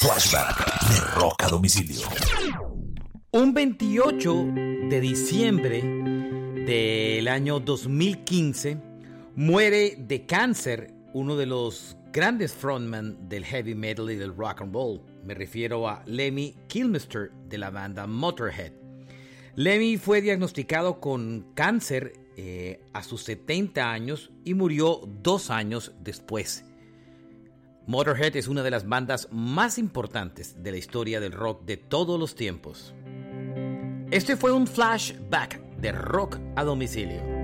Flashback de a domicilio. Un 28 de diciembre del año 2015 muere de cáncer uno de los grandes frontmen del heavy metal y del rock and roll. Me refiero a Lemmy Kilmister de la banda Motorhead. Lemmy fue diagnosticado con cáncer eh, a sus 70 años y murió dos años después. Motorhead es una de las bandas más importantes de la historia del rock de todos los tiempos. Este fue un flashback de rock a domicilio.